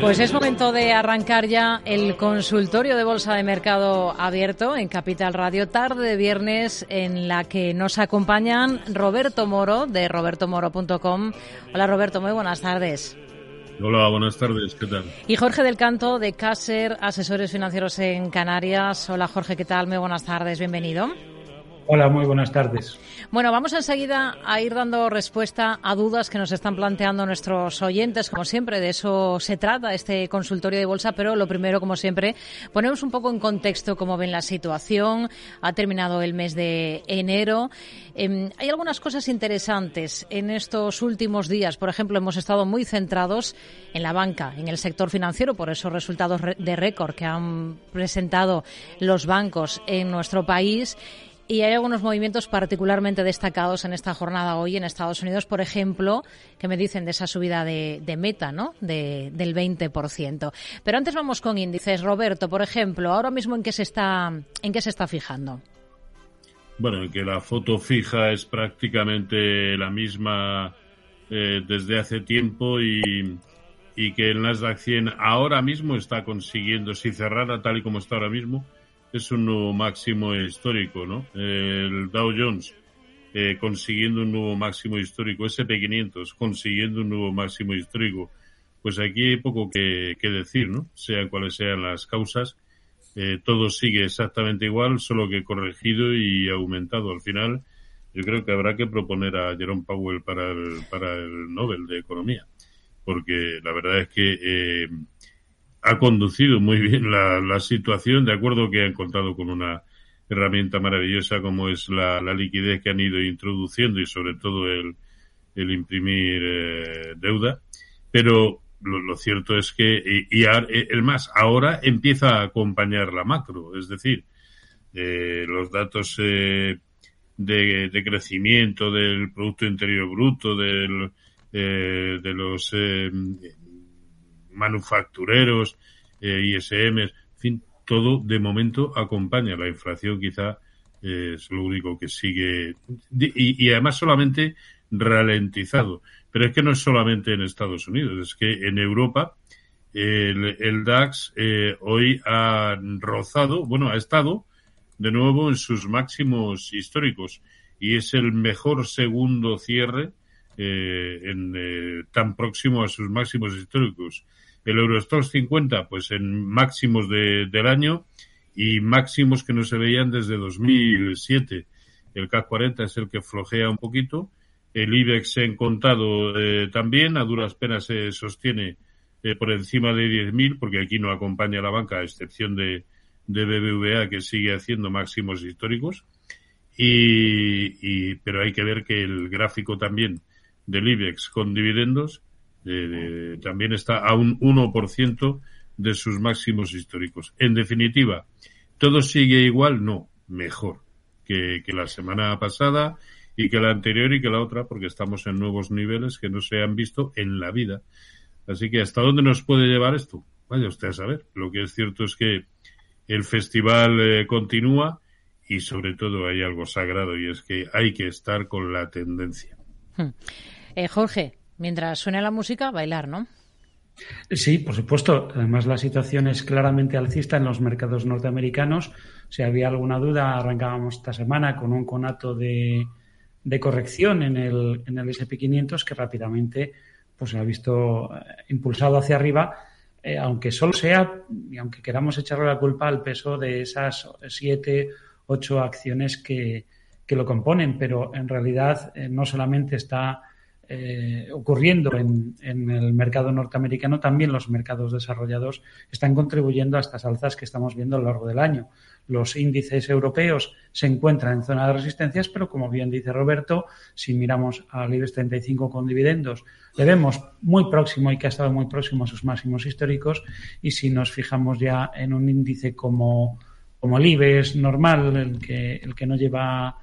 Pues es momento de arrancar ya el consultorio de Bolsa de Mercado abierto en Capital Radio, tarde de viernes, en la que nos acompañan Roberto Moro de robertomoro.com. Hola Roberto, muy buenas tardes. Hola, buenas tardes, ¿qué tal? Y Jorge del Canto de Caser, asesores financieros en Canarias. Hola Jorge, ¿qué tal? Muy buenas tardes, bienvenido. Hola, muy buenas tardes. Bueno, vamos enseguida a ir dando respuesta a dudas que nos están planteando nuestros oyentes. Como siempre, de eso se trata este consultorio de bolsa, pero lo primero, como siempre, ponemos un poco en contexto cómo ven la situación. Ha terminado el mes de enero. Em, hay algunas cosas interesantes en estos últimos días. Por ejemplo, hemos estado muy centrados en la banca, en el sector financiero, por esos resultados de récord que han presentado los bancos en nuestro país y hay algunos movimientos particularmente destacados en esta jornada hoy en Estados Unidos, por ejemplo, que me dicen de esa subida de, meta, ¿no? De, del 20%. Pero antes vamos con índices. Roberto, por ejemplo, ahora mismo en qué se está, en qué se está fijando. Bueno, que la foto fija es prácticamente la misma eh, desde hace tiempo y, y que el Nasdaq 100 ahora mismo está consiguiendo, si cerrara tal y como está ahora mismo, es un nuevo máximo histórico, ¿no? El Dow Jones eh, consiguiendo un nuevo máximo histórico, SP500 consiguiendo un nuevo máximo histórico. Pues aquí hay poco que, decir, ¿no? Sea cuales sean las causas, eh, todo sigue exactamente igual, solo que corregido y aumentado. Al final, yo creo que habrá que proponer a Jerome Powell para el, para el Nobel de Economía, porque la verdad es que eh, ha conducido muy bien la, situación, de acuerdo que ha encontrado con una herramienta maravillosa como es la, liquidez que han ido introduciendo y sobre todo el, el imprimir eh, deuda. Pero lo, cierto es que, y, el más, ahora empieza a acompañar la macro, es decir, eh, los datos eh, de, de, crecimiento del Producto Interior Bruto, del, de los manufactureros, eh, ISM, en fin, todo de momento acompaña. La inflación quizá eh, es lo único que sigue y, además solamente ralentizado. Pero es que no es solamente en Estados Unidos, es que en Europa el, DAX eh, hoy ha rozado, bueno, ha estado de nuevo en sus máximos históricos y es el mejor segundo cierre en, tan próximo a sus máximos históricos. El Eurostox 50, pues en máximos de, del año y máximos que no se veían desde 2007. El CAC 40 es el que flojea un poquito. El IBEX en contado eh, también, a duras penas se sostiene eh, por encima de 10.000, porque aquí no acompaña la banca, a excepción de, de BBVA, que sigue haciendo máximos históricos. Y, y, pero hay que ver que el gráfico también del IBEX con dividendos también está a un 1% de sus máximos históricos. En definitiva, ¿todo sigue igual? No, mejor que, la semana pasada y que la anterior y que la otra, porque estamos en nuevos niveles que no se han visto en la vida. Así que, ¿hasta dónde nos puede llevar esto? Vaya usted a saber. Lo que es cierto es que el festival eh, continúa y sobre todo hay algo sagrado y es que hay que estar con la tendencia. Hmm. Eh, Jorge, mientras suene la música, bailar, ¿no? Sí, por supuesto. Además, la situación es claramente alcista en los mercados norteamericanos. Si había alguna duda, arrancábamos esta semana con un conato de, corrección en el, en el SP500 que rápidamente pues, se ha visto eh, impulsado hacia arriba, eh, aunque solo sea, y aunque queramos echarle la culpa al peso de esas siete, ocho acciones que, que lo componen, pero en realidad eh, no solamente está eh, ocurriendo en, el mercado norteamericano, también los mercados desarrollados están contribuyendo a estas alzas que estamos viendo a lo largo del año. Los índices europeos se encuentran en zona de resistencias, pero como bien dice Roberto, si miramos al IBEX 35 con dividendos, le vemos muy próximo y que ha estado muy próximo a sus máximos históricos. Y si nos fijamos ya en un índice como, como el IBEX normal, el que, el que no lleva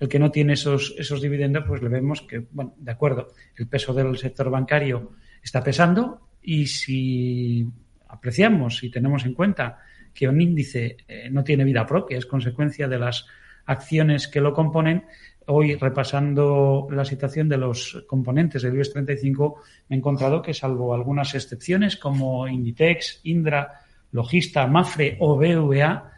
el que no tiene esos, esos dividendos, pues le vemos que, bueno, de acuerdo, el peso del sector bancario está pesando y si apreciamos y tenemos en cuenta que un índice eh, no tiene vida propia, es consecuencia de las acciones que lo componen, hoy repasando la situación de los componentes del IBEX 35, me he encontrado que salvo algunas excepciones como Inditex, Indra, Logista, Mafre o BVA,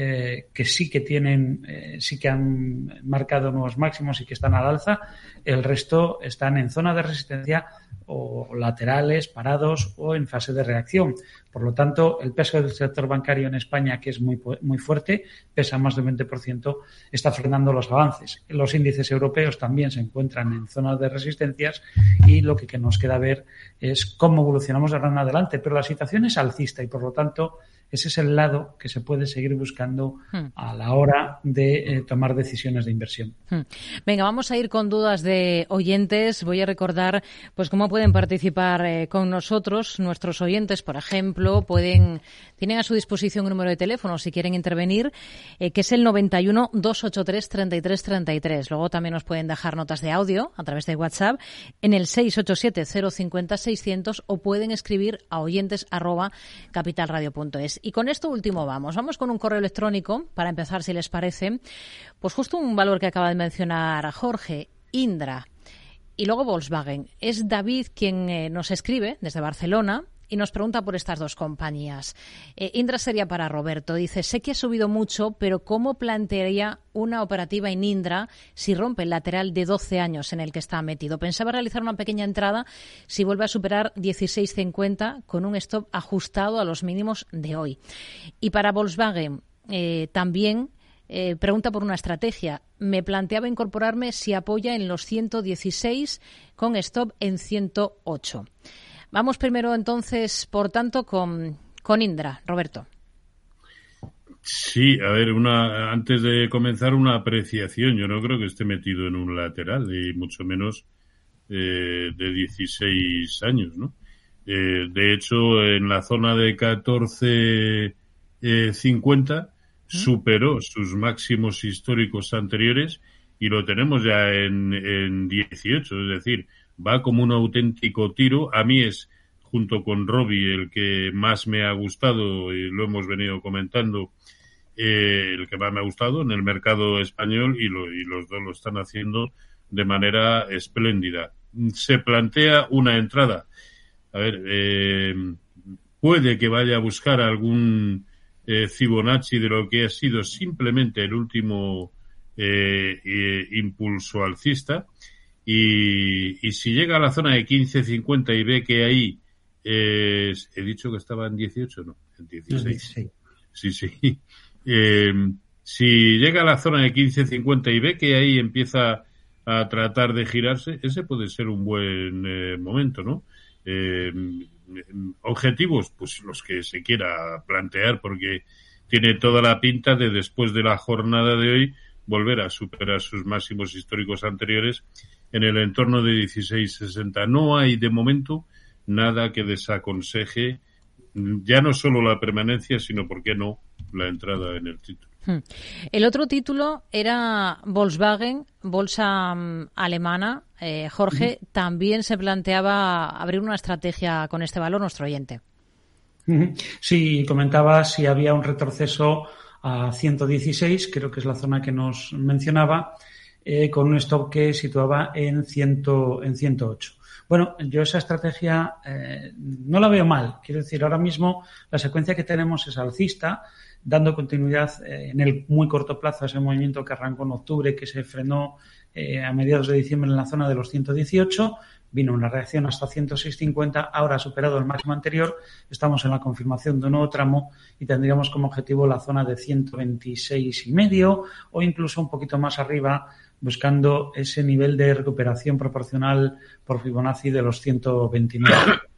eh, que sí que tienen, eh, sí que han marcado nuevos máximos y que están al alza. El resto están en zona de resistencia o laterales, parados o en fase de reacción. Por lo tanto, el peso del sector bancario en España, que es muy, muy fuerte, pesa más del 20%, está frenando los avances. Los índices europeos también se encuentran en zonas de resistencias y lo que, que nos queda ver es cómo evolucionamos de ahora en adelante. Pero la situación es alcista y, por lo tanto, ese es el lado que se puede seguir buscando hmm. a la hora de eh, tomar decisiones de inversión. Hmm. Venga, vamos a ir con dudas de oyentes. Voy a recordar pues cómo pueden participar eh, con nosotros nuestros oyentes, por ejemplo, pueden tienen a su disposición un número de teléfono si quieren intervenir, eh, que es el 91 283 33 33. Luego también nos pueden dejar notas de audio a través de WhatsApp en el 687 050 600 o pueden escribir a oyentes arroba capitalradio.es. Y con esto último vamos. Vamos con un correo electrónico, para empezar, si les parece. Pues justo un valor que acaba de mencionar Jorge, Indra. Y luego Volkswagen. Es David quien eh, nos escribe desde Barcelona y nos pregunta por estas dos compañías. Eh, Indra sería para Roberto. Dice, sé que ha subido mucho, pero ¿cómo plantearía una operativa en Indra si rompe el lateral de 12 años en el que está metido? Pensaba realizar una pequeña entrada si vuelve a superar 16.50 con un stop ajustado a los mínimos de hoy. Y para Volkswagen eh, también eh, pregunta por una estrategia. Me planteaba incorporarme si apoya en los 116 con stop en 108. Vamos primero entonces, por tanto, con, con Indra. Roberto. Sí, a ver, una, antes de comenzar una apreciación, yo no creo que esté metido en un lateral, y mucho menos eh, de 16 años, ¿no? Eh, de hecho, en la zona de 14.50 eh, superó sus máximos históricos anteriores y lo tenemos ya en, en 18, es decir, va como un auténtico tiro. A mí es, junto con Robbie, el que más me ha gustado, y lo hemos venido comentando, eh, el que más me ha gustado en el mercado español y, y los dos lo están haciendo de manera espléndida. Se plantea una entrada. A ver, eh, puede que vaya a buscar algún eh, Fibonacci de lo que ha sido simplemente el último impulso alcista y, si llega a la zona de 15-50 y ve que ahí, he dicho que estaba en 18, no, en 16. Sí, sí. Eh, si llega a la zona de 15-50 y ve que ahí empieza a tratar de girarse, ese puede ser un buen eh, momento, ¿no? Eh, objetivos, pues los que se quiera plantear, porque tiene toda la pinta de después de la jornada de hoy volver a superar sus máximos históricos anteriores en el entorno de 1660. No hay de momento nada que desaconseje ya no solo la permanencia, sino, ¿por qué no?, la entrada en el título. Hmm. El otro título era Volkswagen, bolsa mm, alemana. Eh, Jorge, también se planteaba abrir una estrategia con este valor nuestro oyente. Sí, comentaba si había un retroceso a 116, creo que es la zona que nos mencionaba, eh, con un stop que situaba en, ciento, en 108. Bueno, yo esa estrategia eh, no la veo mal. Quiero decir, ahora mismo la secuencia que tenemos es alcista, dando continuidad eh, en el muy corto plazo a ese movimiento que arrancó en octubre, que se frenó a mediados de diciembre en la zona de los 118. Vino una reacción hasta 106.50, ahora ha superado el máximo anterior. Estamos en la confirmación de un nuevo tramo y tendríamos como objetivo la zona de 126 y medio o incluso un poquito más arriba buscando ese nivel de recuperación proporcional por Fibonacci de los 129.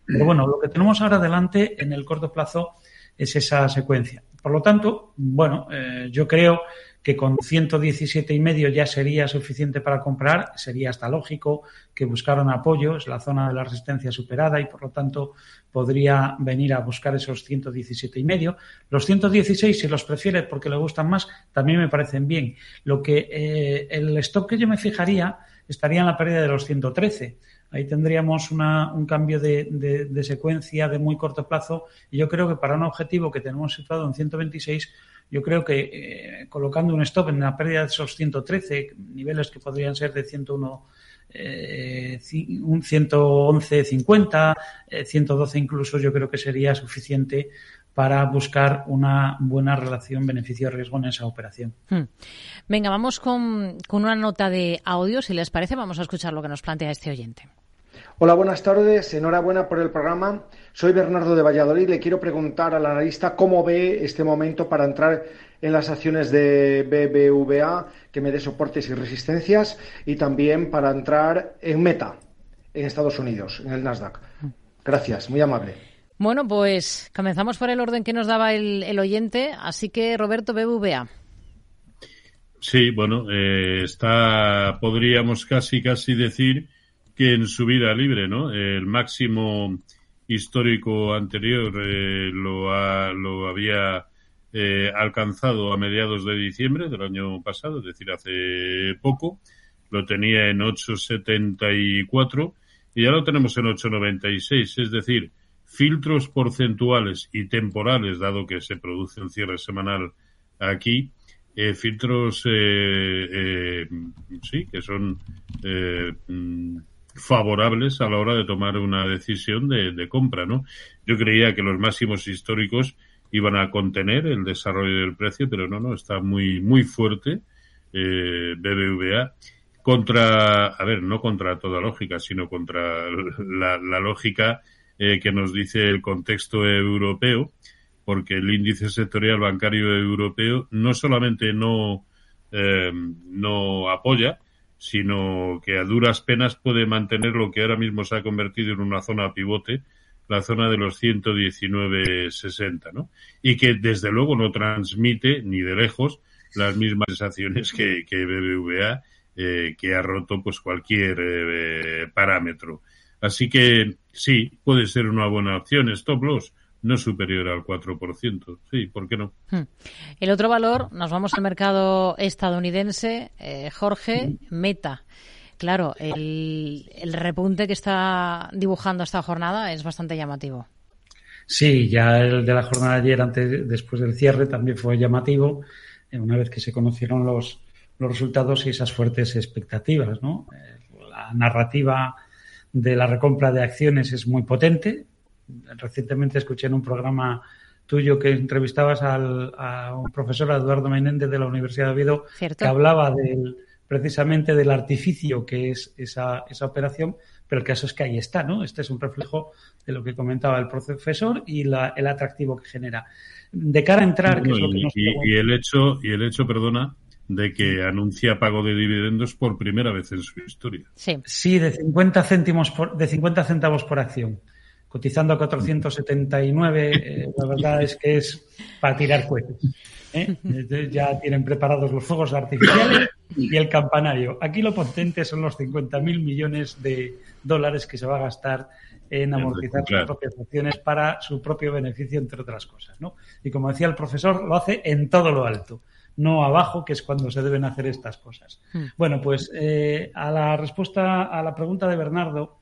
Pero bueno, lo que tenemos ahora adelante en el corto plazo es esa secuencia. Por lo tanto, bueno, eh, yo creo que con 117 y medio ya sería suficiente para comprar, sería hasta lógico que buscaran apoyo, es la zona de la resistencia superada y por lo tanto podría venir a buscar esos 117 y medio. Los 116, si los prefiere porque le gustan más, también me parecen bien. Lo que eh, el stop que yo me fijaría estaría en la pérdida de los 113. Ahí tendríamos un cambio de, secuencia de muy corto plazo y yo creo que para un objetivo que tenemos situado en 126 Yo creo que eh, colocando un stop en la pérdida de esos 113 niveles que podrían ser de 101 eh, un 111, 50, 112 incluso, yo creo que sería suficiente para buscar una buena relación beneficio-riesgo en esa operación. Hmm. Venga, vamos con una nota de audio. Si les parece, vamos a escuchar lo que nos plantea este oyente. Hola, buenas tardes. Enhorabuena por el programa. Soy Bernardo de Valladolid. Le quiero preguntar al analista cómo ve este momento para entrar en las acciones de BBVA, que me dé soportes y resistencias, y también para entrar en Meta, en Estados Unidos, en el Nasdaq. Gracias, muy amable. Bueno, pues comenzamos por el orden que nos daba el, oyente. Así que, Roberto, BBVA. Sí, bueno, eh, está, podríamos casi, casi decir que en su vida libre, ¿no? El máximo histórico anterior eh, lo, lo había eh, alcanzado a mediados de diciembre del año pasado, es decir, hace poco. Lo tenía en 8,74 y ya lo tenemos en 8,96. Es decir, filtros porcentuales y temporales, dado que se produce un cierre semanal aquí, eh, filtros, eh, sí, que son mm, favorables a la hora de tomar una decisión de, compra, ¿no? Yo creía que los máximos históricos iban a contener el desarrollo del precio, pero no, no, está muy, muy fuerte eh, BBVA contra, a ver, no contra toda lógica, sino contra la, lógica eh, que nos dice el contexto europeo, porque el índice sectorial bancario europeo no solamente no, eh, no apoya, sino que a duras penas puede mantener lo que ahora mismo se ha convertido en una zona pivote, la zona de los 119.60, ¿no? Y que desde luego no transmite ni de lejos las mismas sensaciones que, que BBVA, eh, que ha roto pues cualquier eh, parámetro. Así que sí, puede ser una buena opción. Stop loss no superior al 4%. Sí, ¿por qué no? Hmm. El otro valor, nos vamos al mercado estadounidense, eh, Jorge, Meta. Claro, el, repunte que está dibujando esta jornada es bastante llamativo. Sí, ya el de la jornada de ayer, antes, después del cierre, también fue llamativo, eh, una vez que se conocieron los, los resultados y esas fuertes expectativas. ¿no? Eh, la narrativa de la recompra de acciones es muy potente, recientemente escuché en un programa tuyo que entrevistabas al, a un profesor, Eduardo Menéndez de la Universidad de Oviedo, que hablaba del, precisamente del artificio que es esa, esa operación, pero el caso es que ahí está, ¿no? Este es un reflejo de lo que comentaba el profesor y la, el atractivo que genera. De cara a entrar, que es lo que nos y, el hecho, y el hecho, perdona, de que anuncia pago de dividendos por primera vez en su historia. Sí, sí de 50 céntimos por, de 50 centavos por acción cotizando a 479, eh, la verdad es que es para tirar cohetes. ¿eh? Ya tienen preparados los fuegos artificiales y el campanario. Aquí lo potente son los 50.000 millones de dólares que se va a gastar en amortizar sus propias acciones para su propio beneficio, entre otras cosas. ¿no? Y como decía el profesor, lo hace en todo lo alto no abajo, que es cuando se deben hacer estas cosas. Hmm. Bueno, pues eh, a la respuesta a la pregunta de Bernardo,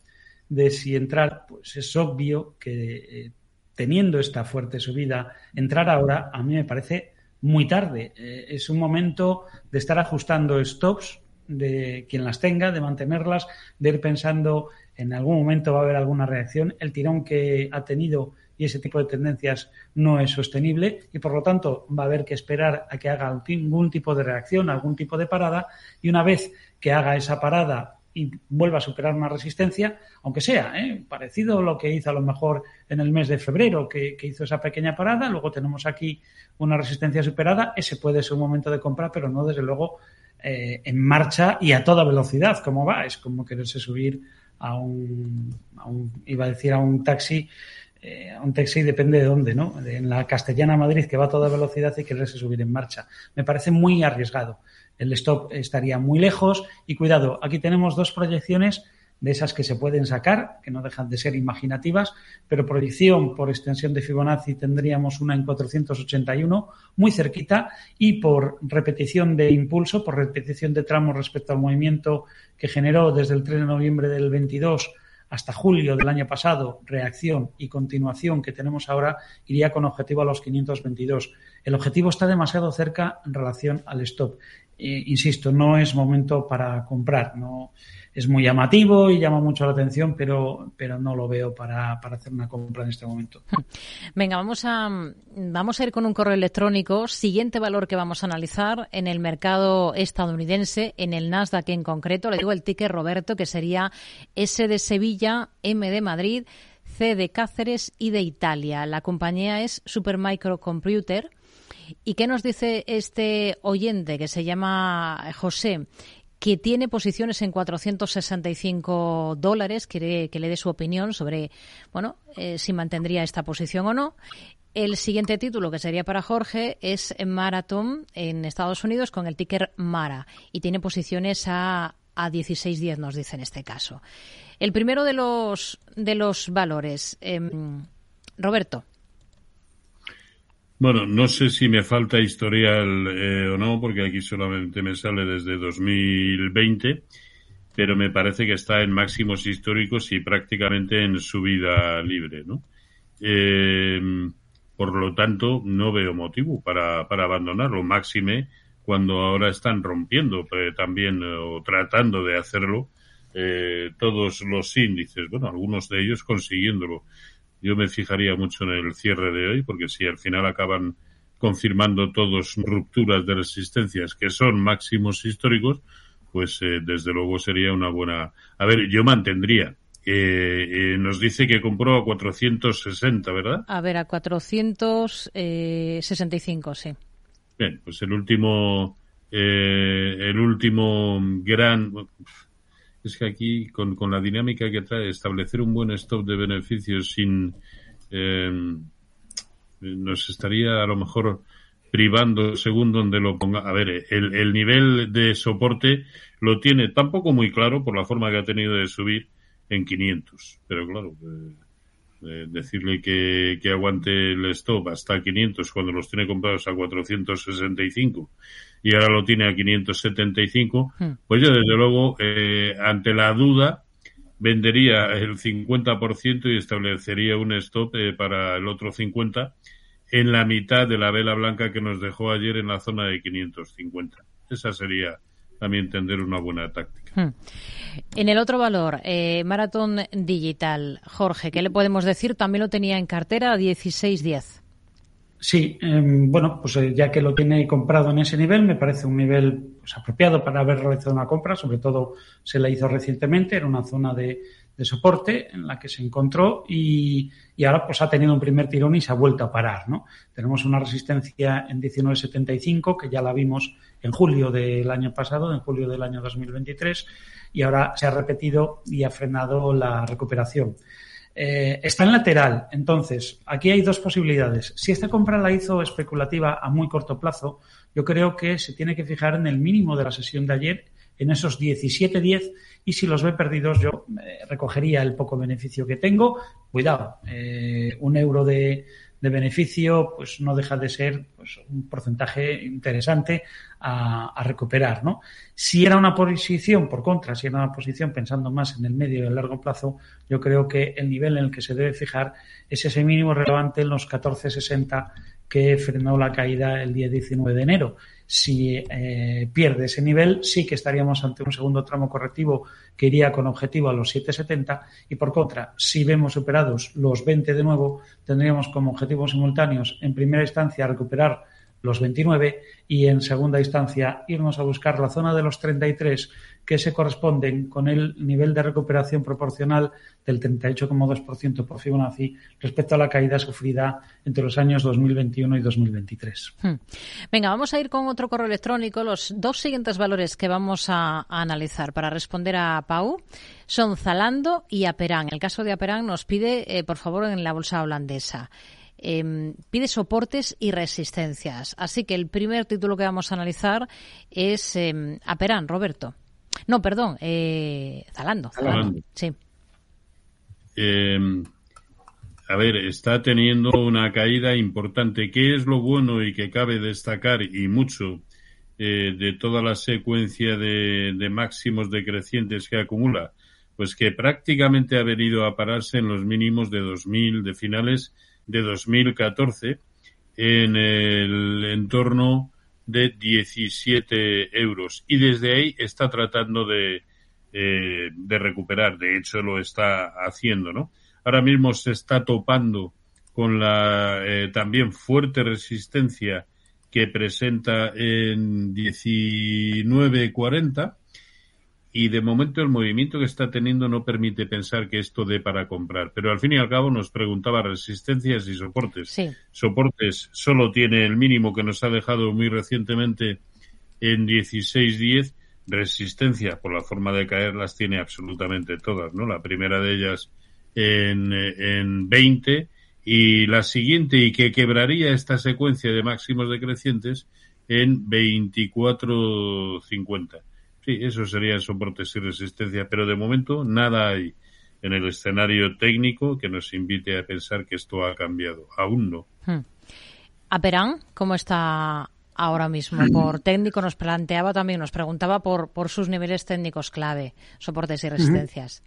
de si entrar, pues es obvio que eh, teniendo esta fuerte subida, entrar ahora a mí me parece muy tarde. Eh, es un momento de estar ajustando stops de quien las tenga, de mantenerlas, de ir pensando en algún momento va a haber alguna reacción. El tirón que ha tenido y ese tipo de tendencias no es sostenible y por lo tanto va a haber que esperar a que haga algún tipo de reacción, algún tipo de parada y una vez que haga esa parada y vuelva a superar una resistencia, aunque sea ¿eh? parecido a lo que hizo a lo mejor en el mes de febrero, que, hizo esa pequeña parada, luego tenemos aquí una resistencia superada, ese puede ser un momento de compra, pero no desde luego eh, en marcha y a toda velocidad, como va, es como quererse subir a un, iba a decir a un taxi, eh, a un taxi depende de dónde, ¿no? En la Castellana Madrid que va a toda velocidad y quererse subir en marcha. Me parece muy arriesgado el stop estaría muy lejos. Y cuidado, aquí tenemos dos proyecciones de esas que se pueden sacar, que no dejan de ser imaginativas, pero proyección por extensión de Fibonacci tendríamos una en 481, muy cerquita, y por repetición de impulso, por repetición de tramos respecto al movimiento que generó desde el 3 de noviembre del 22 hasta julio del año pasado, reacción y continuación que tenemos ahora, iría con objetivo a los 522. El objetivo está demasiado cerca en relación al stop. Insisto, no es momento para comprar. No, es muy llamativo y llama mucho la atención, pero, pero no lo veo para, para hacer una compra en este momento. Venga, vamos a, vamos a ir con un correo electrónico. Siguiente valor que vamos a analizar en el mercado estadounidense, en el Nasdaq en concreto. Le digo el ticket Roberto, que sería S de Sevilla, M de Madrid, C de Cáceres y de Italia. La compañía es Supermicrocomputer. ¿Y qué nos dice este oyente que se llama José? que tiene posiciones en 465 dólares, quiere que le dé su opinión sobre, bueno, eh, si mantendría esta posición o no. El siguiente título, que sería para Jorge, es Marathon en Estados Unidos con el ticker Mara y tiene posiciones a, a 16.10, nos dice en este caso. El primero de los, de los valores, em, Roberto. Bueno, no sé si me falta historial eh, o no, porque aquí solamente me sale desde 2020, pero me parece que está en máximos históricos y prácticamente en subida libre, ¿no? Eh, por lo tanto, no veo motivo para, para abandonarlo, máxime cuando ahora están rompiendo eh, también o tratando de hacerlo todos los índices, bueno, algunos de ellos consiguiéndolo yo me fijaría mucho en el cierre de hoy, porque si al final acaban confirmando todos rupturas de resistencias que son máximos históricos, pues eh, desde luego sería una buena. A ver, yo mantendría. Eh, eh, nos dice que compró a 460, ¿verdad? A ver, a 465, sí. Bien, pues el último, el último gran, es que aquí, con, con la dinámica que trae, establecer un buen stop de beneficios sin. Eh, nos estaría a lo mejor privando según donde lo ponga. A ver, el, el nivel de soporte lo tiene tampoco muy claro por la forma que ha tenido de subir en 500. Pero claro, eh, eh, decirle que, que aguante el stop hasta 500 cuando los tiene comprados a 465 y ahora lo tiene a 575, hmm. pues yo desde luego, eh, ante la duda, vendería el 50% y establecería un stop eh, para el otro 50% en la mitad de la vela blanca que nos dejó ayer en la zona de 550. Esa sería también entender una buena táctica. Hmm. En el otro valor, eh, Maratón Digital, Jorge, ¿qué le podemos decir? También lo tenía en cartera a 16.10. Sí, em, bueno, pues eh, ya que lo tiene comprado en ese nivel, me parece un nivel pues, apropiado para haber realizado una compra, sobre todo se la hizo recientemente, era una zona de, soporte en la que se encontró y, y, ahora pues ha tenido un primer tirón y se ha vuelto a parar, ¿no? Tenemos una resistencia en 19.75 que ya la vimos en julio del año pasado, en julio del año 2023 y ahora se ha repetido y ha frenado la recuperación. Eh, está en lateral, entonces aquí hay dos posibilidades. Si esta compra la hizo especulativa a muy corto plazo, yo creo que se tiene que fijar en el mínimo de la sesión de ayer, en esos 17.10, y si los ve perdidos yo eh, recogería el poco beneficio que tengo. Cuidado, eh, un euro de, de beneficio, pues no deja de ser pues, un porcentaje interesante a, recuperar, ¿no? Si era una posición, por contra, si era una posición pensando más en el medio y el largo plazo, yo creo que el nivel en el que se debe fijar es ese mínimo relevante en los 14.60 que frenó la caída el día 19 de enero. Si eh, pierde ese nivel, sí que estaríamos ante un segundo tramo correctivo que iría con objetivo a los 7,70 y por contra, si vemos superados los 20 de nuevo, tendríamos como objetivos simultáneos en primera instancia recuperar los 29 y en segunda instancia irnos a buscar la zona de los 33 que se corresponden con el nivel de recuperación proporcional del 38,2% por Fibonacci respecto a la caída sufrida entre los años 2021 y 2023. Hmm. Venga, vamos a ir con otro correo electrónico. Los dos siguientes valores que vamos a, analizar para responder a Pau son Zalando y Aperán. El caso de Aperán nos pide, eh, por favor, en la bolsa holandesa. Em, pide soportes y resistencias. Así que el primer título que vamos a analizar es eh, Aperán, Roberto. No, perdón, eh, Zalando, Sí. Em, a ver, está teniendo una caída importante. ¿Qué es lo bueno y que cabe destacar y mucho eh, de toda la secuencia de, máximos decrecientes que acumula? pues que prácticamente ha venido a pararse en los mínimos de 2000, de finales de 2014, en el entorno de 17 euros. Y desde ahí está tratando de, eh, de recuperar. De hecho, lo está haciendo, ¿no? Ahora mismo se está topando con la eh, también fuerte resistencia que presenta en 19.40 y de momento el movimiento que está teniendo no permite pensar que esto dé para comprar. Pero al fin y al cabo nos preguntaba resistencias y soportes. Soportes solo tiene el mínimo que nos ha dejado muy recientemente en 16.10. Resistencia, por la forma de caer, las tiene absolutamente todas, ¿no? La primera de ellas en, en 20 y la siguiente y que quebraría esta secuencia de máximos decrecientes en 24.50 Sí, eso sería soportes y resistencia, pero de momento nada hay en el escenario técnico que nos invite a pensar que esto ha cambiado. Aún no. Hmm. Aperán, ¿cómo está ahora mismo? Por técnico nos planteaba también, nos preguntaba por, por sus niveles técnicos clave, soportes y resistencias.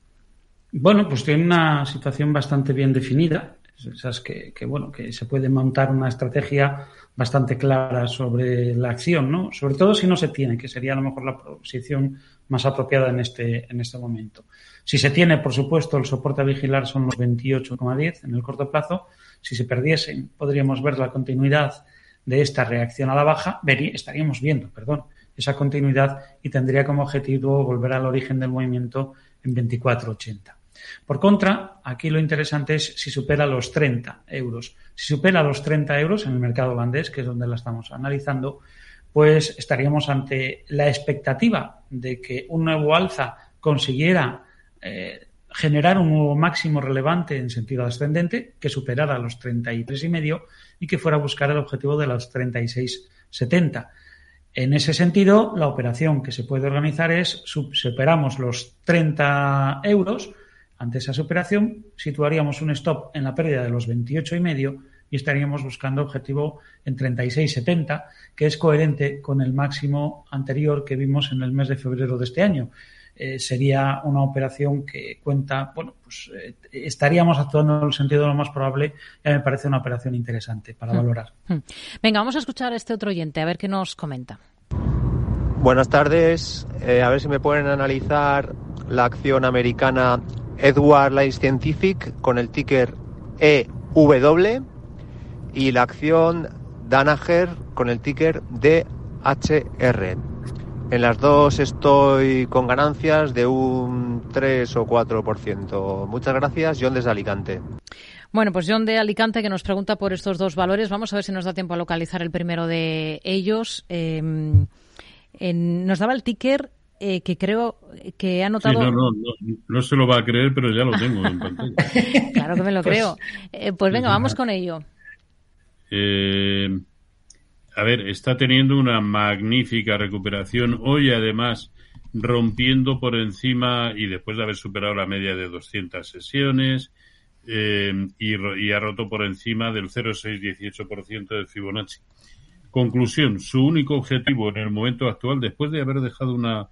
Bueno, pues tiene una situación bastante bien definida. Esas que, que, bueno, que se puede montar una estrategia bastante clara sobre la acción, ¿no? Sobre todo si no se tiene, que sería a lo mejor la posición más apropiada en este, en este momento. Si se tiene, por supuesto, el soporte a vigilar son los 28,10 en el corto plazo. Si se perdiesen, podríamos ver la continuidad de esta reacción a la baja, estaríamos viendo, perdón, esa continuidad y tendría como objetivo volver al origen del movimiento en 24,80. Por contra, aquí lo interesante es si supera los 30 euros. Si supera los 30 euros en el mercado holandés, que es donde la estamos analizando, pues estaríamos ante la expectativa de que un nuevo alza consiguiera eh, generar un nuevo máximo relevante en sentido ascendente, que superara los 33,5 y que fuera a buscar el objetivo de los 36,70. En ese sentido, la operación que se puede organizar es, superamos los 30 euros, ante esa superación, situaríamos un stop en la pérdida de los 28,5 y medio y estaríamos buscando objetivo en 36,70, que es coherente con el máximo anterior que vimos en el mes de febrero de este año. Eh, sería una operación que cuenta, bueno, pues eh, estaríamos actuando en el sentido de lo más probable. Ya me parece una operación interesante para hmm. valorar. Hmm. Venga, vamos a escuchar a este otro oyente, a ver qué nos comenta. Buenas tardes. Eh, a ver si me pueden analizar la acción americana Edward Light Scientific con el ticker EW y la acción Danaher con el ticker DHR. En las dos estoy con ganancias de un 3 o 4%. Muchas gracias, John desde Alicante. Bueno, pues John de Alicante que nos pregunta por estos dos valores. Vamos a ver si nos da tiempo a localizar el primero de ellos. Eh, nos daba el ticker eh, que creo que ha notado. no, no, no, se lo va a creer, pero ya lo tengo en pantalla. claro que me lo pues creo. Eh, pues venga, vamos con ello. Eh, a ver, está teniendo una magnífica recuperación. Hoy, además, rompiendo por encima y después de haber superado la media de 200 sesiones. y, y, ha roto por encima del 0,618% de Fibonacci. Conclusión, su único objetivo en el momento actual, después de haber dejado una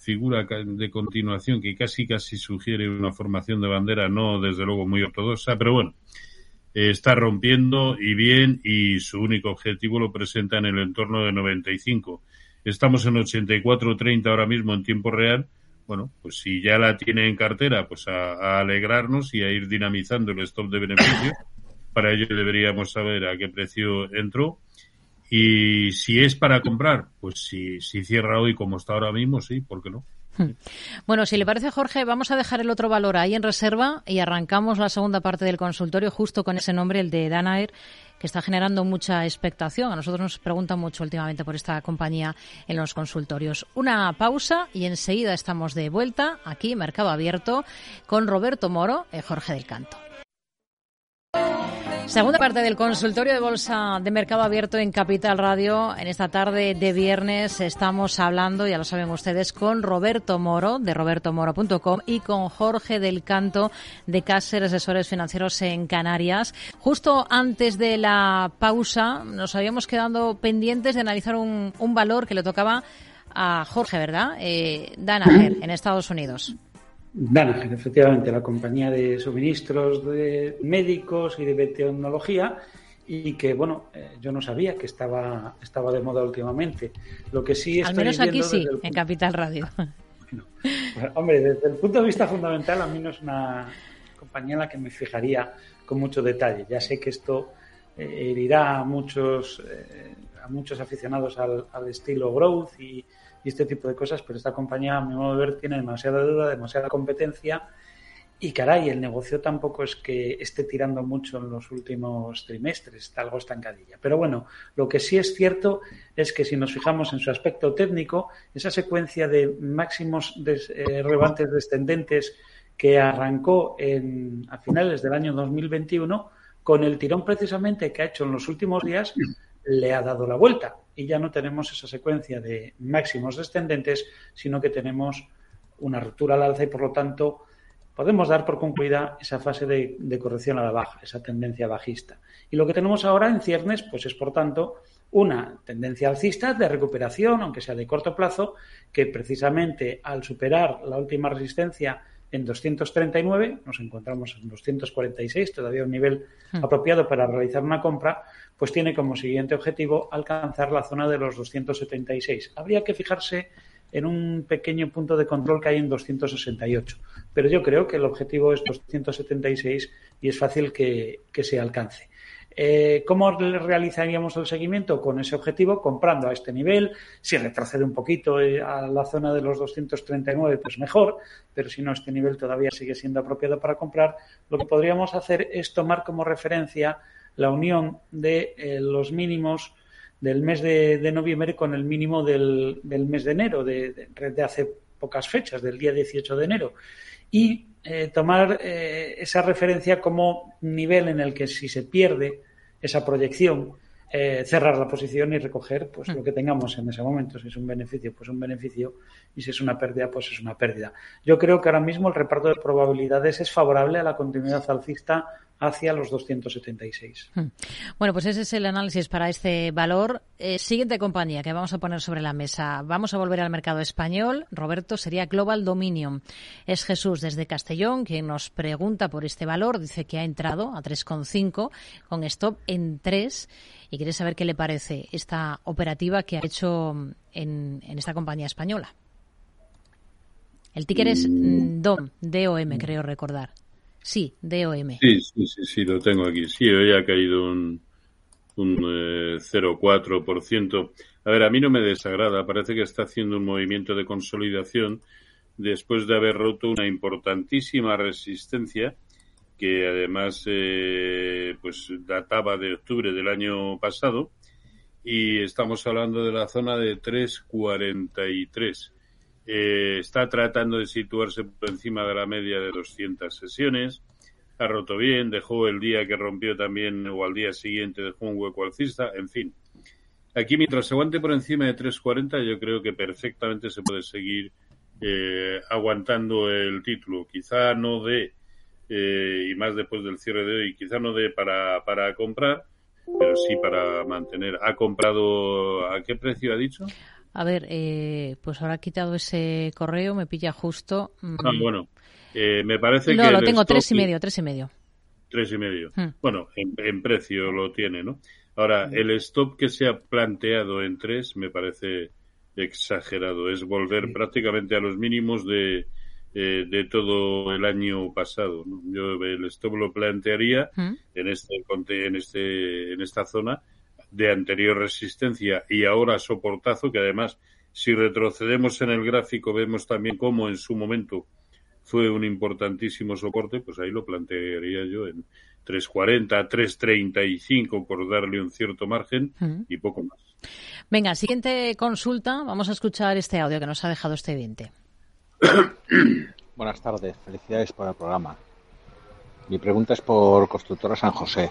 figura de continuación que casi casi sugiere una formación de bandera, no desde luego muy ortodoxa, pero bueno, eh, está rompiendo y bien y su único objetivo lo presenta en el entorno de 95. Estamos en 84.30 ahora mismo en tiempo real. Bueno, pues si ya la tiene en cartera, pues a, alegrarnos y a ir dinamizando el stop de beneficio. Para ello deberíamos saber a qué precio entró y si es para comprar, pues si, si cierra hoy como está ahora mismo, sí, ¿por qué no? Bueno, si le parece, Jorge, vamos a dejar el otro valor ahí en reserva y arrancamos la segunda parte del consultorio justo con ese nombre, el de Danaer, que está generando mucha expectación. A nosotros nos preguntan mucho últimamente por esta compañía en los consultorios. Una pausa y enseguida estamos de vuelta aquí, Mercado Abierto, con Roberto Moro y Jorge del Canto. Segunda parte del consultorio de bolsa de mercado abierto en Capital Radio. En esta tarde de viernes estamos hablando, ya lo saben ustedes, con Roberto Moro de robertomoro.com y con Jorge del Canto de Cáceres Asesores Financieros en Canarias. Justo antes de la pausa nos habíamos quedado pendientes de analizar un, valor que le tocaba a Jorge, ¿verdad? Eh, Danaher en Estados Unidos. Danaher, efectivamente, la compañía de suministros de médicos y de biotecnología y que, bueno, eh, yo no sabía que estaba, estaba de moda últimamente. Lo que sí Al menos aquí sí, en Capital Radio. Pues, hombre, desde el punto de vista fundamental, a mí no es una compañía en la que me fijaría con mucho detalle. Ya sé que esto eh, herirá a muchos, eh, a muchos aficionados al, estilo growth y, y, este tipo de cosas, pero esta compañía, a mi modo de ver, tiene demasiada duda, demasiada competencia y caray, el negocio tampoco es que esté tirando mucho en los últimos trimestres, está algo estancadilla. Pero bueno, lo que sí es cierto es que si nos fijamos en su aspecto técnico, esa secuencia de máximos eh, relevantes descendentes que arrancó en, a finales del año 2021, con el tirón precisamente que ha hecho en los últimos días, le ha dado la vuelta. Y ya no tenemos esa secuencia de máximos descendentes, sino que tenemos una ruptura al alza y por lo tanto podemos dar por concluida esa fase de, corrección a la baja, esa tendencia bajista. Y lo que tenemos ahora en ciernes, pues es por tanto una tendencia alcista de recuperación, aunque sea de corto plazo, que precisamente al superar la última resistencia en 239, nos encontramos en 246, todavía un nivel hmm. apropiado para realizar una compra, pues tiene como siguiente objetivo alcanzar la zona de los 276. Habría que fijarse en un pequeño punto de control que hay en 268. Pero yo creo que el objetivo es 276 y es fácil que, se alcance. Eh, ¿Cómo realizaríamos el seguimiento? Con ese objetivo, comprando a este nivel. Si retrocede un poquito eh, a la zona de los 239, pues mejor, pero si no, este nivel todavía sigue siendo apropiado para comprar. Lo que podríamos hacer es tomar como referencia la unión de eh, los mínimos del mes de, noviembre con el mínimo del, mes de enero, de, de, hace pocas fechas, del día 18 de enero. Y eh, tomar eh, esa referencia como nivel en el que si se pierde esa proyección, eh, cerrar la posición y recoger pues lo que tengamos en ese momento. Si es un beneficio, pues un beneficio, y si es una pérdida, pues es una pérdida. Yo creo que ahora mismo el reparto de probabilidades es favorable a la continuidad alcista hacia los 276. Hmm. Bueno, pues ese es el análisis para este valor. Eh, siguiente compañía que vamos a poner sobre la mesa. Vamos a volver al mercado español. Roberto, sería Global Dominion. Es Jesús desde Castellón quien nos pregunta por este valor. Dice que ha entrado a 3,5 con stop en 3 y quiere saber qué le parece esta operativa que ha hecho en, en esta compañía española. El ticker es mm. DOM, DOM, creo recordar. Sí, DOM. Sí, sí, sí, sí, lo tengo aquí. Sí, hoy ha caído un, un 0,4%. Eh, a ver, a mí no me desagrada. Parece que está haciendo un movimiento de consolidación después de haber roto una importantísima resistencia que además eh, pues databa de octubre del año pasado y estamos hablando de la zona de 343. Eh, está tratando de situarse por encima de la media de 200 sesiones. Ha roto bien, dejó el día que rompió también o al día siguiente dejó un hueco alcista, en fin. Aquí mientras se aguante por encima de 3.40 yo creo que perfectamente se puede seguir eh, aguantando el título. Quizá no de, eh, y más después del cierre de hoy, quizá no de para, para comprar, pero sí para mantener. ¿Ha comprado a qué precio ha dicho? A ver, eh, pues ahora he quitado ese correo, me pilla justo. Mm. Ah, bueno, eh, me parece no, que. No, lo tengo tres y medio, tres y medio. Tres y medio. Hmm. Bueno, en, precio lo tiene, ¿no? Ahora, hmm. el stop que se ha planteado en tres me parece exagerado. Es volver prácticamente a los mínimos de, eh, de todo el año pasado. ¿no? Yo el stop lo plantearía hmm. en este en este en esta zona de anterior resistencia y ahora soportazo, que además, si retrocedemos en el gráfico, vemos también cómo en su momento fue un importantísimo soporte, pues ahí lo plantearía yo en 3.40, 3.35 por darle un cierto margen y poco más. Venga, siguiente consulta. Vamos a escuchar este audio que nos ha dejado este oyente. Buenas tardes, felicidades por el programa. Mi pregunta es por Constructora San José.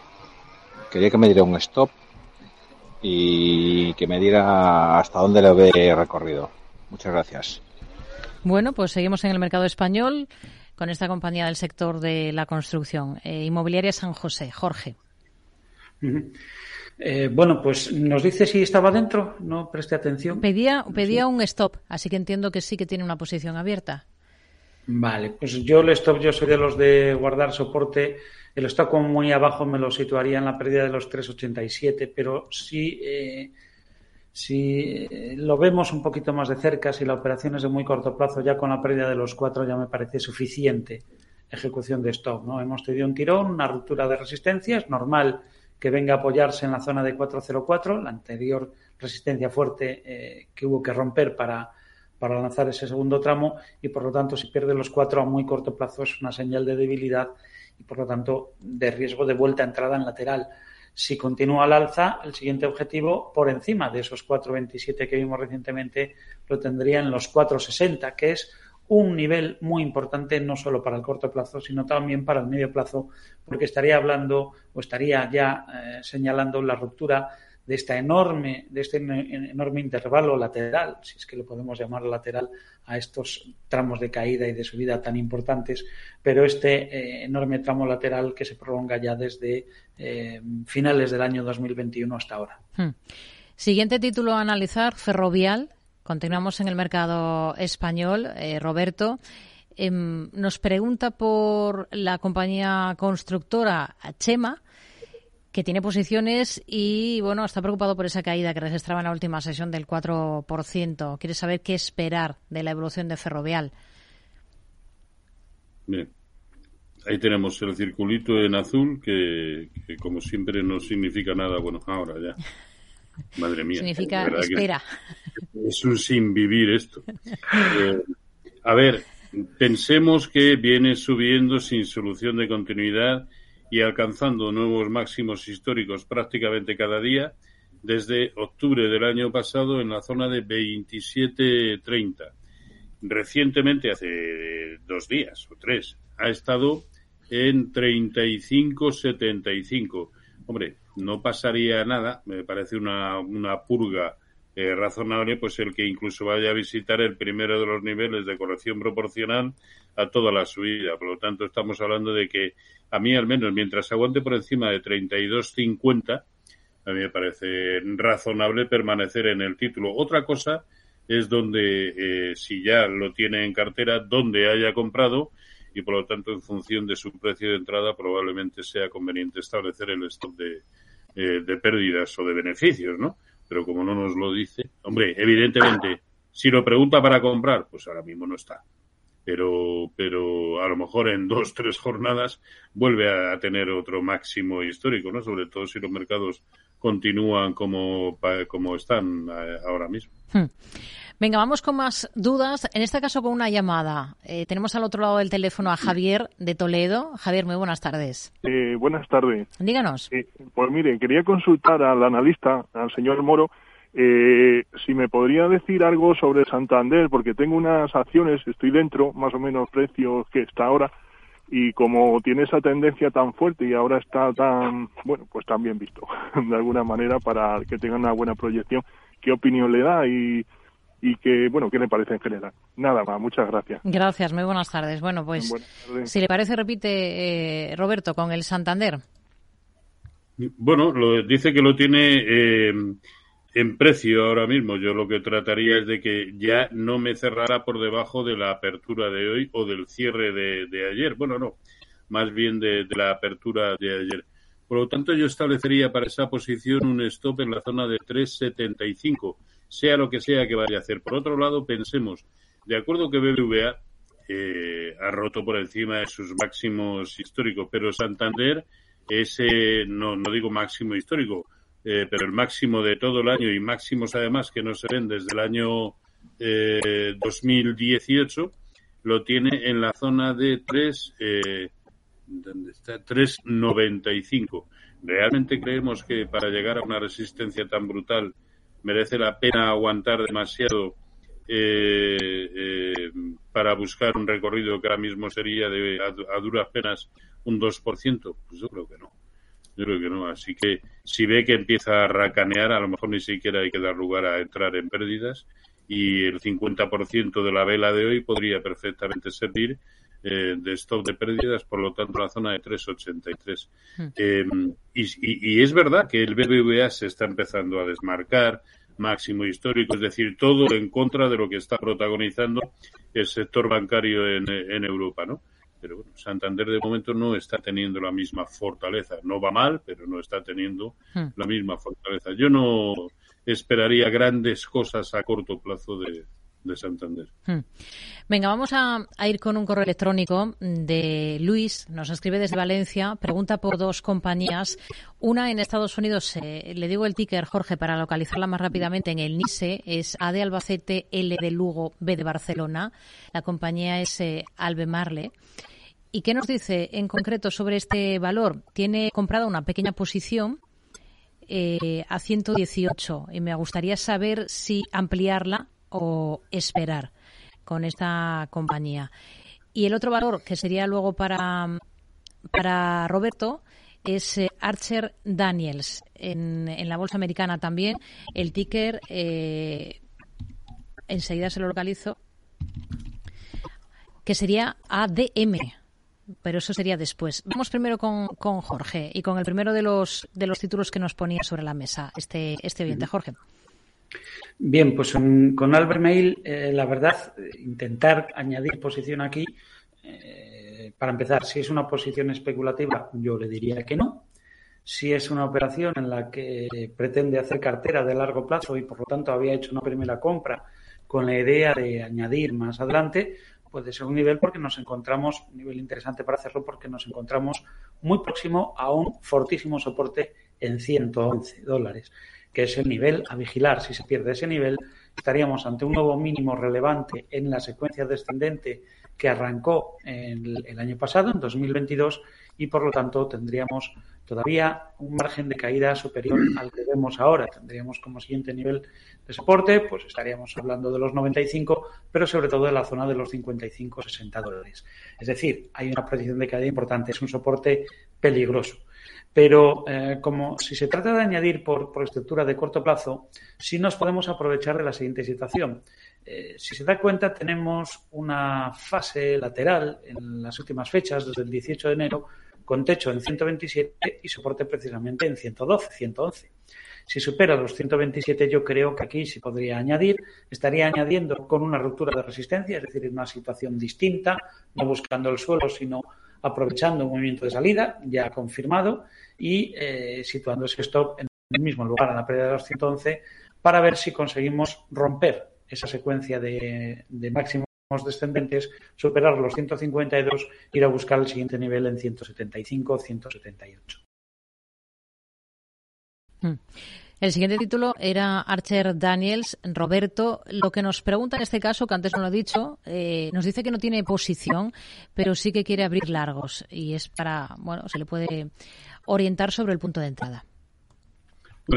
Quería que me diera un stop y que me diga hasta dónde lo ve recorrido. Muchas gracias. Bueno, pues seguimos en el mercado español con esta compañía del sector de la construcción, eh, Inmobiliaria San José. Jorge. Eh, bueno, pues nos dice si estaba dentro, no preste atención. Pedía, pedía un stop, así que entiendo que sí que tiene una posición abierta. Vale, pues yo el stop, yo soy de los de guardar soporte. El stop como muy abajo me lo situaría en la pérdida de los 3,87, pero si, eh, si lo vemos un poquito más de cerca, si la operación es de muy corto plazo, ya con la pérdida de los 4 ya me parece suficiente ejecución de stop. ¿no? Hemos tenido un tirón, una ruptura de resistencia, es normal que venga a apoyarse en la zona de 404, la anterior resistencia fuerte eh, que hubo que romper para para lanzar ese segundo tramo y por lo tanto si pierde los cuatro a muy corto plazo es una señal de debilidad y por lo tanto de riesgo de vuelta a entrada en lateral. Si continúa al alza, el siguiente objetivo por encima de esos 4.27 que vimos recientemente lo tendría en los 4.60, que es un nivel muy importante no solo para el corto plazo, sino también para el medio plazo, porque estaría hablando o estaría ya eh, señalando la ruptura de esta enorme, de este enorme intervalo lateral, si es que lo podemos llamar lateral a estos tramos de caída y de subida tan importantes, pero este eh, enorme tramo lateral que se prolonga ya desde eh, finales del año 2021 hasta ahora. Hmm. Siguiente título a analizar, Ferrovial. Continuamos en el mercado español. Eh, Roberto em, nos pregunta por la compañía constructora Chema que tiene posiciones y, bueno, está preocupado por esa caída que registraba en la última sesión del 4%. Quiere saber qué esperar de la evolución de Ferrovial. Bien. Ahí tenemos el circulito en azul que, como siempre, no significa nada. Bueno, ahora ya. Madre mía. Significa espera. Es un sin vivir esto. Eh, a ver, pensemos que viene subiendo sin solución de continuidad y alcanzando nuevos máximos históricos prácticamente cada día desde octubre del año pasado en la zona de 27.30. Recientemente, hace dos días o tres, ha estado en 35.75. Hombre, no pasaría nada, me parece una, una purga eh, razonable, pues el que incluso vaya a visitar el primero de los niveles de corrección proporcional a toda la subida. Por lo tanto, estamos hablando de que a mí al menos mientras aguante por encima de 32.50, a mí me parece razonable permanecer en el título. Otra cosa es donde, eh, si ya lo tiene en cartera, donde haya comprado y por lo tanto en función de su precio de entrada probablemente sea conveniente establecer el stop de, eh, de pérdidas o de beneficios, ¿no? Pero como no nos lo dice, hombre, evidentemente, si lo pregunta para comprar, pues ahora mismo no está pero, pero a lo mejor en dos, tres jornadas vuelve a, tener otro máximo histórico, ¿no? Sobre todo si los mercados continúan como, como están eh, ahora mismo. Hmm. Venga, vamos con más dudas. En este caso con una llamada. Eh, tenemos al otro lado del teléfono a Javier de Toledo. Javier, muy buenas tardes. Eh, buenas tardes. Díganos. pues mire, quería consultar al analista, al señor Moro, eh, si me podría decir algo sobre Santander, porque tengo unas acciones, estoy dentro, más o menos precios que está ahora, y como tiene esa tendencia tan fuerte y ahora está tan, bueno, pues tan bien visto, de alguna manera, para que tenga una buena proyección, ¿qué opinión le da y, y que, bueno, qué le parece en general? Nada más, muchas gracias. Gracias, muy buenas tardes. Bueno, pues, si le parece, repite, eh, Roberto, con el Santander. Bueno, lo, dice que lo tiene eh, en precio ahora mismo. Yo lo que trataría es de que ya no me cerrara por debajo de la apertura de hoy o del cierre de, ayer. Bueno, no, más bien de, la apertura de ayer. Por lo tanto, yo establecería para esa posición un stop en la zona de 3,75, sea lo que sea que vaya a hacer. Por otro lado, pensemos, de acuerdo que BBVA eh, ha roto por encima de sus máximos históricos, pero Santander, ese, no, no digo máximo histórico, eh, pero el máximo de todo el año y máximos además que no se ven desde el año eh, 2018 lo tiene en la zona de 3 eh, ¿dónde está? 3.95 realmente creemos que para llegar a una resistencia tan brutal merece la pena aguantar demasiado eh, eh, para buscar un recorrido que ahora mismo sería de a, a duras penas un 2%? Pues yo creo que no. Yo creo que no. Así que si ve que empieza a racanear, a lo mejor ni siquiera hay que dar lugar a entrar en pérdidas y el 50% de la vela de hoy podría perfectamente servir eh, de stop de pérdidas, por lo tanto la zona de 3,83. Hmm. Eh, y, y, es verdad que el BBVA se está empezando a desmarcar, máximo histórico, es decir, todo en contra de lo que está protagonizando el sector bancario en, en Europa, ¿no? Pero bueno, Santander de momento no está teniendo la misma fortaleza. No va mal, pero no está teniendo hmm. la misma fortaleza. Yo no esperaría grandes cosas a corto plazo de, de Santander. Hmm. Venga, vamos a, ir con un correo electrónico de Luis, nos escribe desde Valencia, pregunta por dos compañías. Una en Estados Unidos, eh, le digo el ticker, Jorge, para localizarla más rápidamente, en el NISE, es A de Albacete, L de Lugo, B de Barcelona. La compañía es eh. ¿Y qué nos dice en concreto sobre este valor? Tiene comprada una pequeña posición eh, a 118 y me gustaría saber si ampliarla o esperar con esta compañía. Y el otro valor que sería luego para, para Roberto es eh, Archer Daniels en, en, la bolsa americana también. El ticker, eh, enseguida se lo localizo, que sería ADM. Pero eso sería después. Vamos primero con, con Jorge y con el primero de los, de los títulos que nos ponía sobre la mesa este, este oyente. Jorge. Bien, pues con Albert Mail, eh, la verdad, intentar añadir posición aquí, eh, para empezar, si es una posición especulativa, yo le diría que no. Si es una operación en la que pretende hacer cartera de largo plazo y por lo tanto había hecho una primera compra con la idea de añadir más adelante, puede ser un nivel porque nos encontramos, un nivel interesante para hacerlo porque nos encontramos muy próximo a un fortísimo soporte en 111 dólares que es el nivel a vigilar. Si se pierde ese nivel, estaríamos ante un nuevo mínimo relevante en la secuencia descendente que arrancó el, el año pasado, en 2022, y por lo tanto tendríamos todavía un margen de caída superior al que vemos ahora. Tendríamos como siguiente nivel de soporte, pues estaríamos hablando de los 95, pero sobre todo de la zona de los 55-60 dólares. Es decir, hay una predicción de caída importante, es un soporte peligroso. Pero eh, como si se trata de añadir por, estructura de corto plazo, sí nos podemos aprovechar de la siguiente situación. Eh, si se da cuenta, tenemos una fase lateral en las últimas fechas, desde el 18 de enero, con techo en 127 y soporte precisamente en 112, 111. Si supera los 127, yo creo que aquí se podría añadir. Estaría añadiendo con una ruptura de resistencia, es decir, en una situación distinta, no buscando el suelo, sino aprovechando un movimiento de salida ya confirmado y eh, situando ese stop en el mismo lugar, a la pérdida de los 111, para ver si conseguimos romper esa secuencia de, máximos descendentes, superar los 152, ir a buscar el siguiente nivel en 175, 178. El siguiente título era Archer Daniels. Roberto, lo que nos pregunta en este caso, que antes no lo he dicho, eh, nos dice que no tiene posición, pero sí que quiere abrir largos. Y es para, bueno, se le puede orientar sobre el punto de entrada.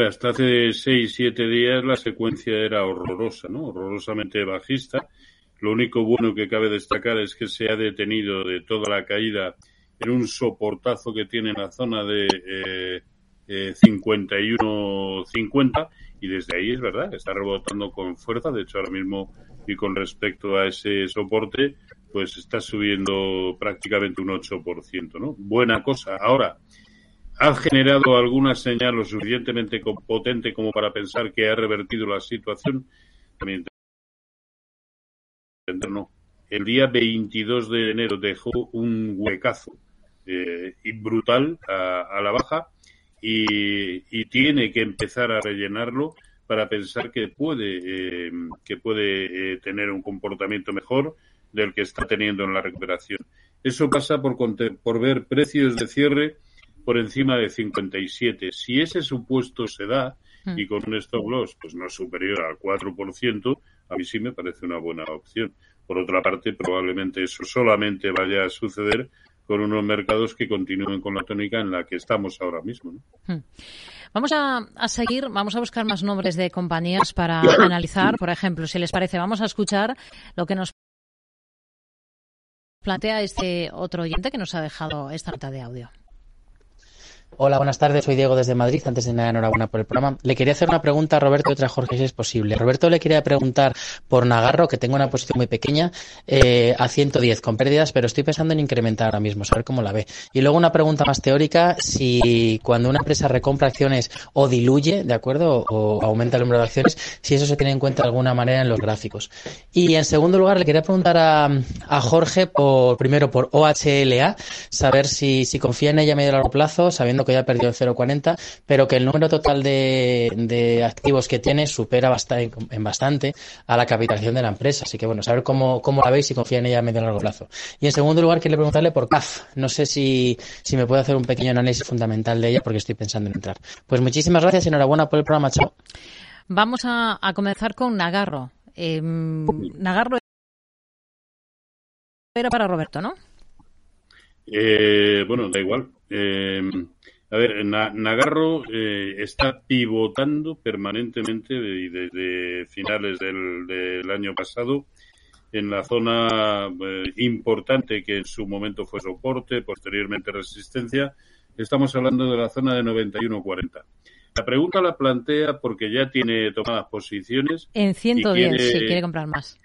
hasta hace seis, siete días la secuencia era horrorosa, ¿no? Horrorosamente bajista. Lo único bueno que cabe destacar es que se ha detenido de toda la caída en un soportazo que tiene en la zona de eh, 51-50 y desde ahí es verdad, está rebotando con fuerza. De hecho, ahora mismo y con respecto a ese soporte, pues está subiendo prácticamente un 8%, ¿no? Buena cosa. Ahora, ¿ha generado alguna señal lo suficientemente potente como para pensar que ha revertido la situación? No. El día 22 de enero dejó un huecazo eh, brutal a la baja y, tiene que empezar a rellenarlo para pensar que puede, eh, que puede eh, tener un comportamiento mejor del que está teniendo en la recuperación. Eso pasa por, por ver precios de cierre por encima de 57. Si ese supuesto se da hmm. y con un stop loss pues no superior al 4%, a mí sí me parece una buena opción. Por otra parte, probablemente eso solamente vaya a suceder con unos mercados que continúen con la tónica en la que estamos ahora mismo. Hmm. Vamos a, seguir, vamos a buscar más nombres de compañías para analizar. Por ejemplo, si les parece, vamos a escuchar lo que nos plantea este otro oyente que nos ha dejado esta nota de audio. Hola, buenas tardes. Soy Diego desde Madrid. Antes de nada, enhorabuena por el programa. Le quería hacer una pregunta a Roberto y otra a Jorge, si es posible. Roberto le quería preguntar por Nagarro, que tengo una posición muy pequeña, eh, a 110 con pérdidas, pero estoy pensando en incrementar ahora mismo, saber cómo la ve. Y luego una pregunta más teórica, si cuando una empresa recompra acciones o diluye, ¿de acuerdo? O, aumenta el número de acciones, si eso se tiene en cuenta de alguna manera en los gráficos. Y en segundo lugar, le quería preguntar a, a Jorge por, primero por OHLA, saber si, si confía en ella a medio y largo plazo, sabiendo que ya perdió el 0,40, pero que el número total de, activos que tiene supera bastante, en bastante a la capitalización de la empresa. Así que bueno, saber cómo, cómo la veis y confía en ella a medio y largo plazo. Y en segundo lugar, quiero preguntarle por CAF. No sé si, si me puede hacer un pequeño análisis fundamental de ella porque estoy pensando en entrar. Pues muchísimas gracias y enhorabuena por el programa. Chao. Vamos a, comenzar con Nagarro. Em, Nagarro era para Roberto, ¿no? Eh, bueno, da igual. Eh, a ver, Nagarro eh, está pivotando permanentemente desde finales del, año pasado en la zona importante que en su momento fue soporte, posteriormente resistencia. Estamos hablando de la zona de 91.40. La pregunta la plantea porque ya tiene tomadas posiciones. En 110, si quiere comprar más.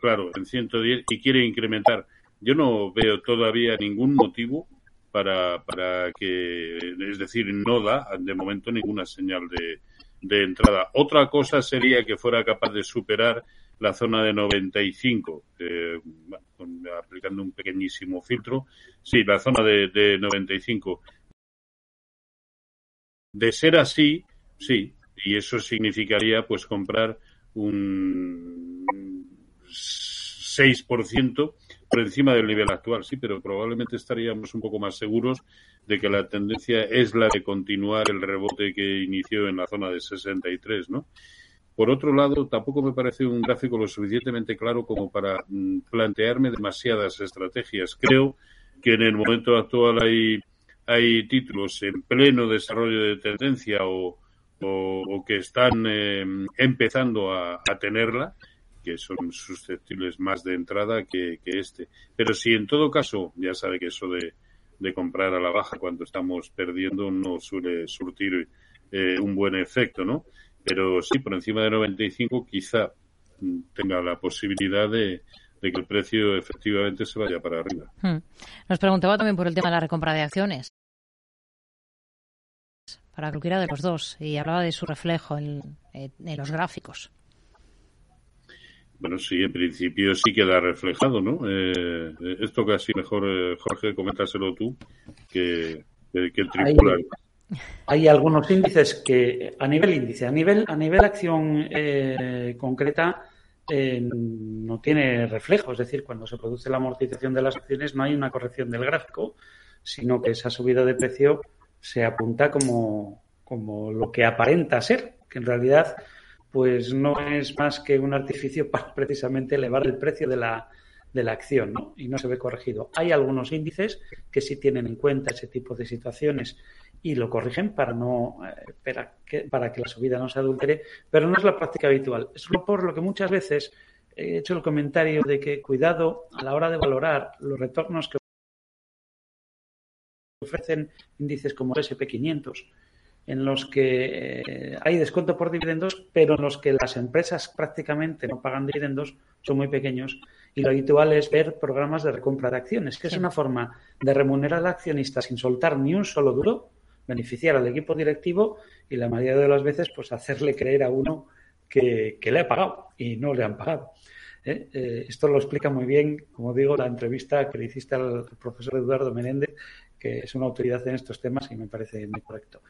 claro, en 110 y quiere incrementar. Yo no veo todavía ningún motivo para, para que, es decir, no da de momento ninguna señal de, de entrada. Otra cosa sería que fuera capaz de superar la zona de 95, eh, aplicando un pequeñísimo filtro. Sí, la zona de, de 95. De ser así, sí, y eso significaría pues comprar un 6% por encima del nivel actual, sí, pero probablemente estaríamos un poco más seguros de que la tendencia es la de continuar el rebote que inició en la zona de 63, ¿no? Por otro lado, tampoco me parece un gráfico lo suficientemente claro como para mm, plantearme demasiadas estrategias. Creo que en el momento actual hay, hay títulos en pleno desarrollo de tendencia o, o, que están eh, empezando a tenerla que son susceptibles más de entrada que, este. Pero si en todo caso, ya sabe que eso de, comprar a la baja cuando estamos perdiendo no suele surtir eh, un buen efecto, ¿no? Pero sí, por encima de 95 quizá tenga la posibilidad de, que el precio efectivamente se vaya para arriba. Hmm. Nos preguntaba también por el tema de la recompra de acciones. Para cualquiera de los dos. Y hablaba de su reflejo en los gráficos. Bueno, sí, en principio sí queda reflejado, ¿no? Eh, esto casi mejor, eh, Jorge, coméntaselo tú que, que, el tripular. Hay, algunos índices que, a nivel índice, a nivel, a nivel acción eh, concreta, no tiene reflejo. Es decir, cuando se produce la amortización de las acciones no hay una corrección del gráfico, sino que esa subida de precio se apunta como, como lo que aparenta ser, que en realidad pues no es más que un artificio para precisamente elevar el precio de la, de la acción ¿no? y no se ve corregido. Hay algunos índices que sí tienen en cuenta ese tipo de situaciones y lo corrigen para no eh, para, que, para que la subida no se adultere, pero no es la práctica habitual. Es por lo que muchas veces he hecho el comentario de que cuidado a la hora de valorar los retornos que ofrecen índices como el SP500 en los que eh, hay descuento por dividendos, pero en los que las empresas prácticamente no pagan dividendos, son muy pequeños, y lo habitual es ver programas de recompra de acciones, que es una forma de remunerar al accionista sin soltar ni un solo duro, beneficiar al equipo directivo y la mayoría de las veces pues hacerle creer a uno que, le ha pagado y no le han pagado. ¿eh? Eh, esto lo explica muy bien, como digo, la entrevista que le hiciste al profesor Eduardo Menéndez, que es una autoridad en estos temas y me parece muy correcto.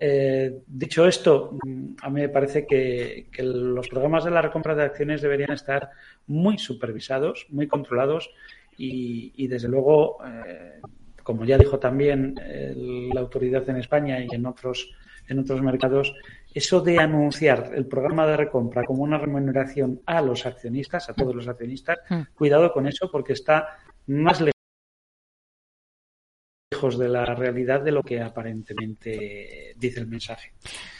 Eh, dicho esto, mm, a mí me parece que, los programas de la recompra de acciones deberían estar muy supervisados, muy controlados y, desde luego, eh, como ya dijo también la autoridad en España y en otros, en otros mercados, eso de anunciar el programa de recompra como una remuneración a los accionistas, a todos los accionistas, hmm. cuidado con eso porque está más lejos de la realidad de lo que aparentemente dice el mensaje.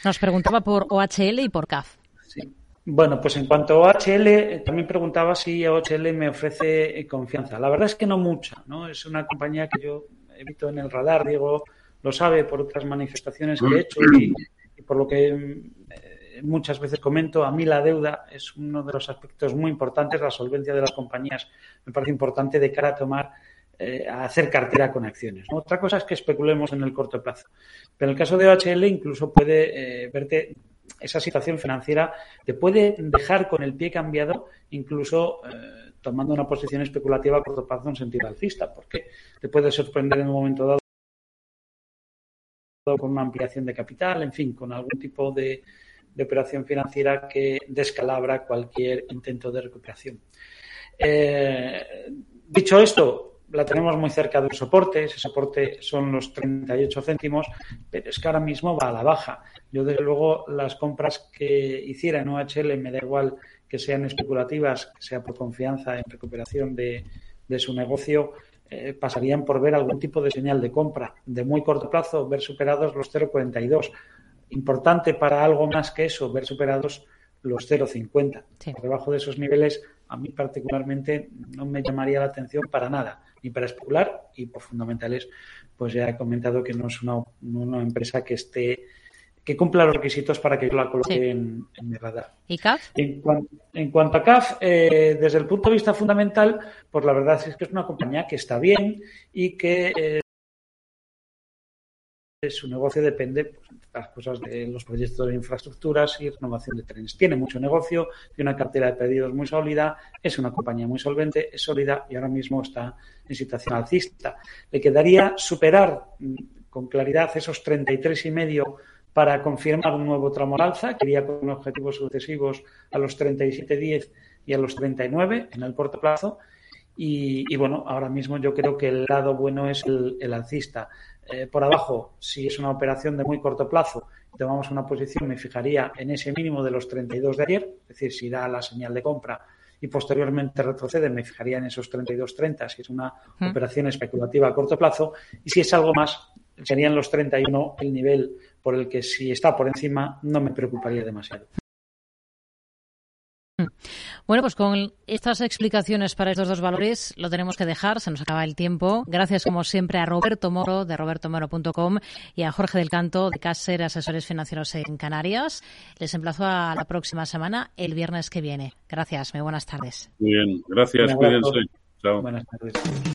Nos preguntaba por OHL y por CAF. Bueno, pues en cuanto a OHL, también preguntaba si OHL me ofrece confianza. La verdad es que no mucha, ¿no? Es una compañía que yo evito en el radar, digo, lo sabe por otras manifestaciones que he hecho y, por lo que eh, muchas veces comento, a mí la deuda es uno de los aspectos muy importantes, la solvencia de las compañías me parece importante de cara a tomar eh, a hacer cartera con acciones. Otra cosa es que especulemos en el corto plazo. Pero en el caso de OHL incluso puede verte esa situación financiera te puede dejar con el pie cambiado, incluso eh, tomando una posición especulativa a corto plazo en sentido alcista, porque te puede sorprender en un momento dado con una ampliación de capital, en fin, con algún tipo de, operación financiera que descalabra cualquier intento de recuperación. Eh, dicho esto, la tenemos muy cerca del soporte, ese soporte son los 38 céntimos, pero es que ahora mismo va a la baja. Yo, desde luego, las compras que hiciera en OHL me da igual que sean especulativas, que sea por confianza en recuperación de, su negocio, eh, pasarían por ver algún tipo de señal de compra de muy corto plazo, ver superados los 0,42. Importante para algo más que eso, ver superados los 0,50. Por debajo de esos niveles, a mí particularmente no me llamaría la atención para nada ni para especular y por fundamentales, pues ya he comentado que no es una, una empresa que esté que cumpla los requisitos para que yo la coloque en, mi radar. ¿Y CAF? En, en cuanto a CAF, eh, desde el punto de vista fundamental, pues la verdad es que es una compañía que está bien y que eh, su negocio depende pues, de las cosas de los proyectos de infraestructuras y renovación de trenes. Tiene mucho negocio, tiene una cartera de pedidos muy sólida, es una compañía muy solvente, es sólida y ahora mismo está en situación alcista. Le quedaría superar mm, con claridad esos 33 y medio para confirmar un nuevo tramo al alza, que iría con objetivos sucesivos a los 37.10 y a los 39 en el corto plazo. Y, bueno, ahora mismo yo creo que el lado bueno es el alcista. Eh, por abajo, si es una operación de muy corto plazo, tomamos una posición, me fijaría en ese mínimo de los 32 de ayer, es decir, si da la señal de compra y posteriormente retrocede, me fijaría en esos 32.30 si es una operación especulativa a corto plazo y si es algo más, serían los 31 el nivel por el que si está por encima no me preocuparía demasiado. Bueno, pues con estas explicaciones para estos dos valores lo tenemos que dejar, se nos acaba el tiempo. Gracias como siempre a Roberto Moro de robertomoro.com y a Jorge del Canto de Caser Asesores Financieros en Canarias. Les emplazo a la próxima semana, el viernes que viene. Gracias, muy buenas tardes. Muy bien, gracias, cuídense. Chao. Buenas tardes.